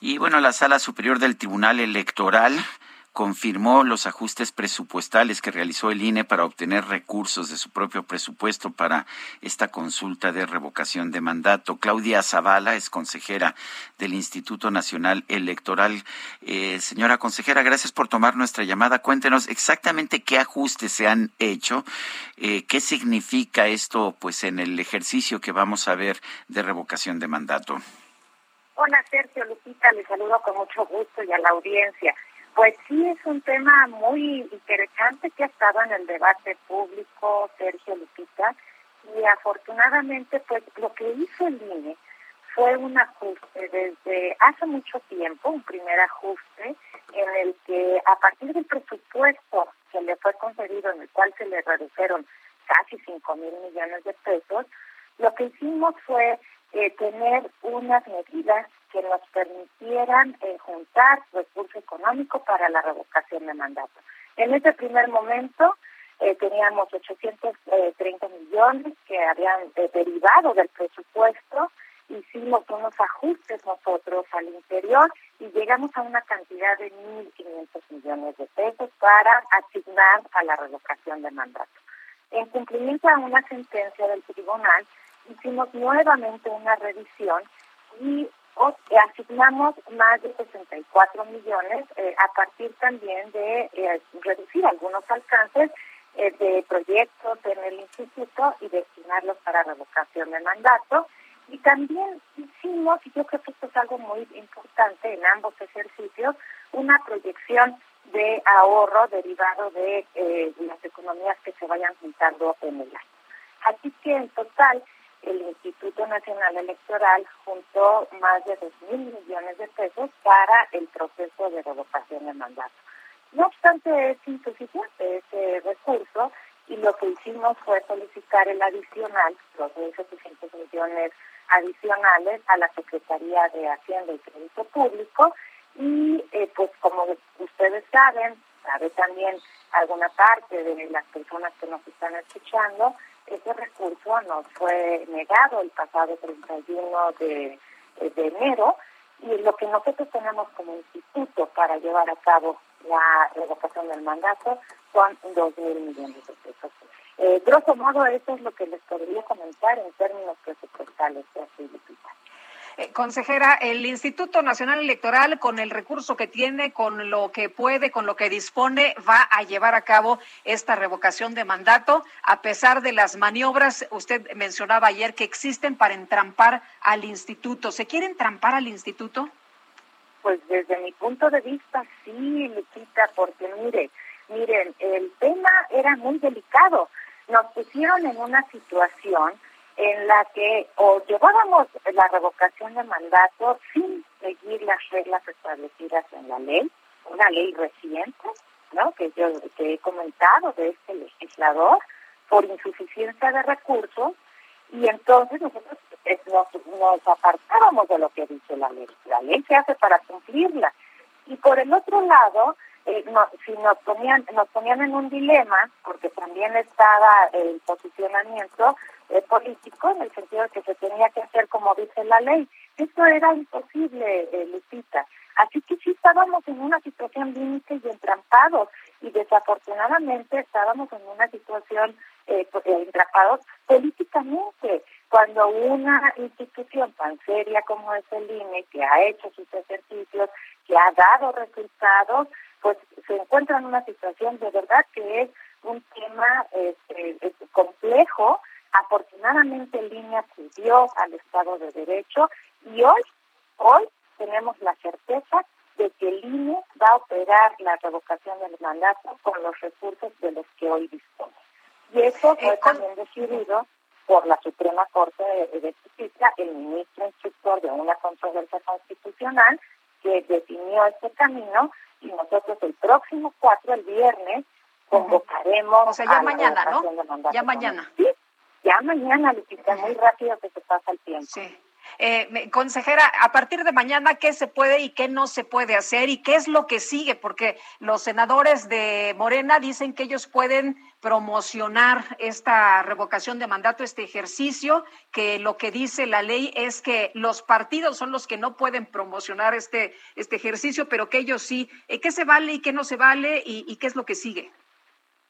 Y bueno, la Sala Superior del Tribunal Electoral confirmó los ajustes presupuestales que realizó el INE para obtener recursos de su propio presupuesto para esta consulta de revocación de mandato. Claudia Zavala es consejera del Instituto Nacional Electoral. Eh, señora consejera, gracias por tomar nuestra llamada. Cuéntenos exactamente qué ajustes se han hecho, eh, qué significa esto pues en el ejercicio que vamos a ver de revocación de mandato. Hola Sergio Lupita, le saludo con mucho gusto y a la audiencia. Pues sí, es un tema muy interesante que ha estado en el debate público, Sergio Lupita, y afortunadamente, pues lo que hizo el INE fue un ajuste desde hace mucho tiempo, un primer ajuste en el que a partir del presupuesto que le fue concedido, en el cual se le redujeron casi 5 mil millones de pesos, lo que hicimos fue eh, tener unas medidas que nos permitieran eh, juntar recurso económico para la revocación de mandato. En ese primer momento eh, teníamos 830 millones que habían derivado del presupuesto, hicimos unos ajustes nosotros al interior y llegamos a una cantidad de 1.500 millones de pesos para asignar a la revocación de mandato. En cumplimiento a una sentencia del tribunal, hicimos nuevamente una revisión y asignamos más de 64 millones eh, a partir también de eh, reducir algunos alcances eh, de proyectos en el instituto y destinarlos para revocación de mandato. Y también hicimos, y yo creo que esto es algo muy importante en ambos ejercicios, una proyección de ahorro derivado de las economías que se vayan juntando en el año. Así que en total el Instituto Nacional Electoral juntó más de 2 mil millones de pesos para el proceso de revocación de mandato. No obstante, es insuficiente ese recurso y lo que hicimos fue solicitar el adicional, los 1.700 millones adicionales a la Secretaría de Hacienda y Crédito Público y eh, pues como ustedes saben, sabe también alguna parte de las personas que nos están escuchando, ese recurso nos fue negado el pasado 31 de, de enero y lo que nosotros tenemos como instituto para llevar a cabo la revocación del mandato son 2 mil millones de pesos. Eh, grosso modo, eso es lo que les podría comentar en términos presupuestales. Así, eh, consejera, el Instituto Nacional Electoral, con el recurso que tiene, con lo que puede, con lo que dispone, va a llevar a cabo esta revocación de mandato, a pesar de las maniobras, usted mencionaba ayer, que existen para entrampar al instituto. ¿Se quiere entrampar al instituto? Pues desde mi punto de vista, sí, Lupita, porque mire, miren, el tema era muy delicado. Nos pusieron en una situación en la que o llevábamos la revocación de mandato sin seguir las reglas establecidas en la ley, una ley reciente, ¿no? que yo que he comentado de este legislador, por insuficiencia de recursos, y entonces nosotros eh, nos, nos apartábamos de lo que dice la ley. La ley se hace para cumplirla. Y por el otro lado, eh, si nos ponían, nos ponían en un dilema, porque también estaba el posicionamiento eh, político, en el sentido de que se tenía que hacer como dice la ley. Esto era imposible, eh, Lupita. Así que sí estábamos en una situación límite y entrampados, y desafortunadamente estábamos en una situación eh, pues, eh, entrampados políticamente. Cuando una institución tan seria como es el INE, que ha hecho sus ejercicios, que ha dado resultados, pues se encuentra en una situación de verdad que es un tema este, complejo Afortunadamente línea acudió al Estado de Derecho y hoy, hoy tenemos la certeza de que el INE va a operar la revocación del mandato con los recursos de los que hoy dispone. Y eso fue eh, también decidido por la Suprema Corte de, Justicia, el ministro instructor de una controversia constitucional que definió este camino y nosotros el próximo 4, el viernes, convocaremos. O sea, ya mañana, ¿no? Ya mañana. Sí, ya mañana, Lupita, muy rápido que se pasa el tiempo. Sí. Eh, consejera, a partir de mañana, ¿qué se puede y qué no se puede hacer y qué es lo que sigue? Porque los senadores de Morena dicen que ellos pueden promocionar esta revocación de mandato, este ejercicio, que lo que dice la ley es que los partidos son los que no pueden promocionar este, este ejercicio, pero que ellos sí. Eh, ¿Qué se vale y qué no se vale y, y qué es lo que sigue?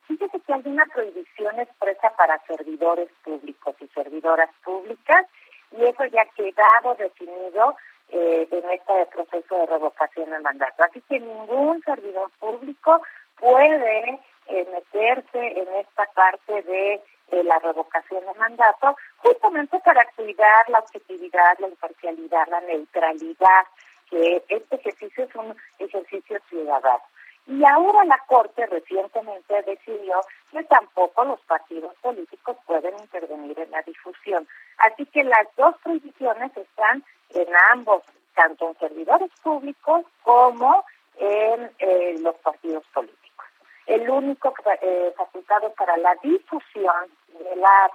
Fíjese que hay una prohibición expresa para servidores públicos y servidoras públicas y eso ya ha quedado definido eh, en este proceso de revocación de mandato. Así que ningún servidor público puede eh, meterse en esta parte de la revocación de mandato, justamente para cuidar la objetividad, la imparcialidad, la neutralidad, que este ejercicio es un ejercicio ciudadano. Y ahora la Corte recientemente decidió que tampoco los partidos políticos pueden intervenir en la difusión. Así que las dos prohibiciones están en ambos, tanto en servidores públicos como en eh, los partidos políticos. El único eh, facultado para la difusión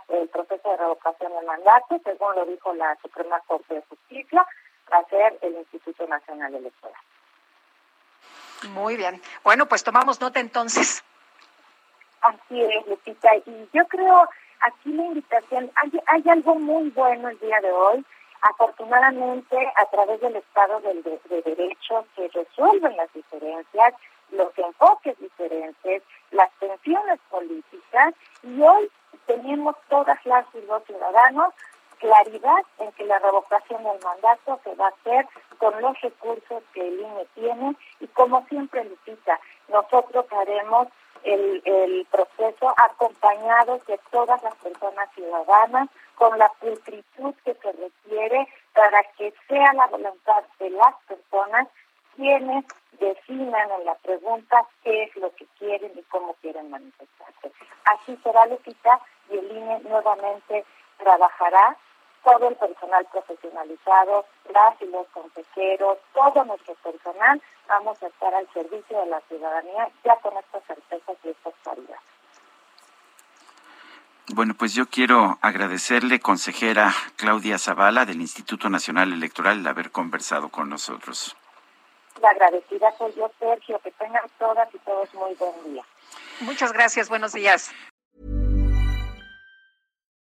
del proceso de revocación del mandato, según lo dijo la Suprema Corte de Justicia, va a ser el Instituto Nacional Electoral. Muy bien. Bueno, pues tomamos nota entonces. Así es, Lupita. Y yo creo aquí la invitación, hay, hay algo muy bueno el día de hoy. Afortunadamente, a través del Estado del de, Derecho se resuelven las diferencias, los enfoques diferentes, las tensiones políticas, y hoy tenemos todas las y los ciudadanos claridad en que la revocación del mandato se va a hacer con los recursos que el INE tiene y como siempre Lupita, nosotros haremos el, el proceso acompañado de todas las personas ciudadanas con la pulcritud que se requiere para que sea la voluntad de las personas quienes definan en la pregunta qué es lo que quieren y cómo quieren manifestarse. Así será, Lupita, y el INE nuevamente trabajará todo el personal profesionalizado, las y los consejeros, todo nuestro personal, vamos a estar al servicio de la ciudadanía ya con estas certezas y estas claridades. Bueno, pues yo quiero agradecerle, consejera Claudia Zavala del Instituto Nacional Electoral, el haber conversado con nosotros. La agradecida soy yo, Sergio. Que tengan todas y todos muy buen día. Muchas gracias. Buenos días.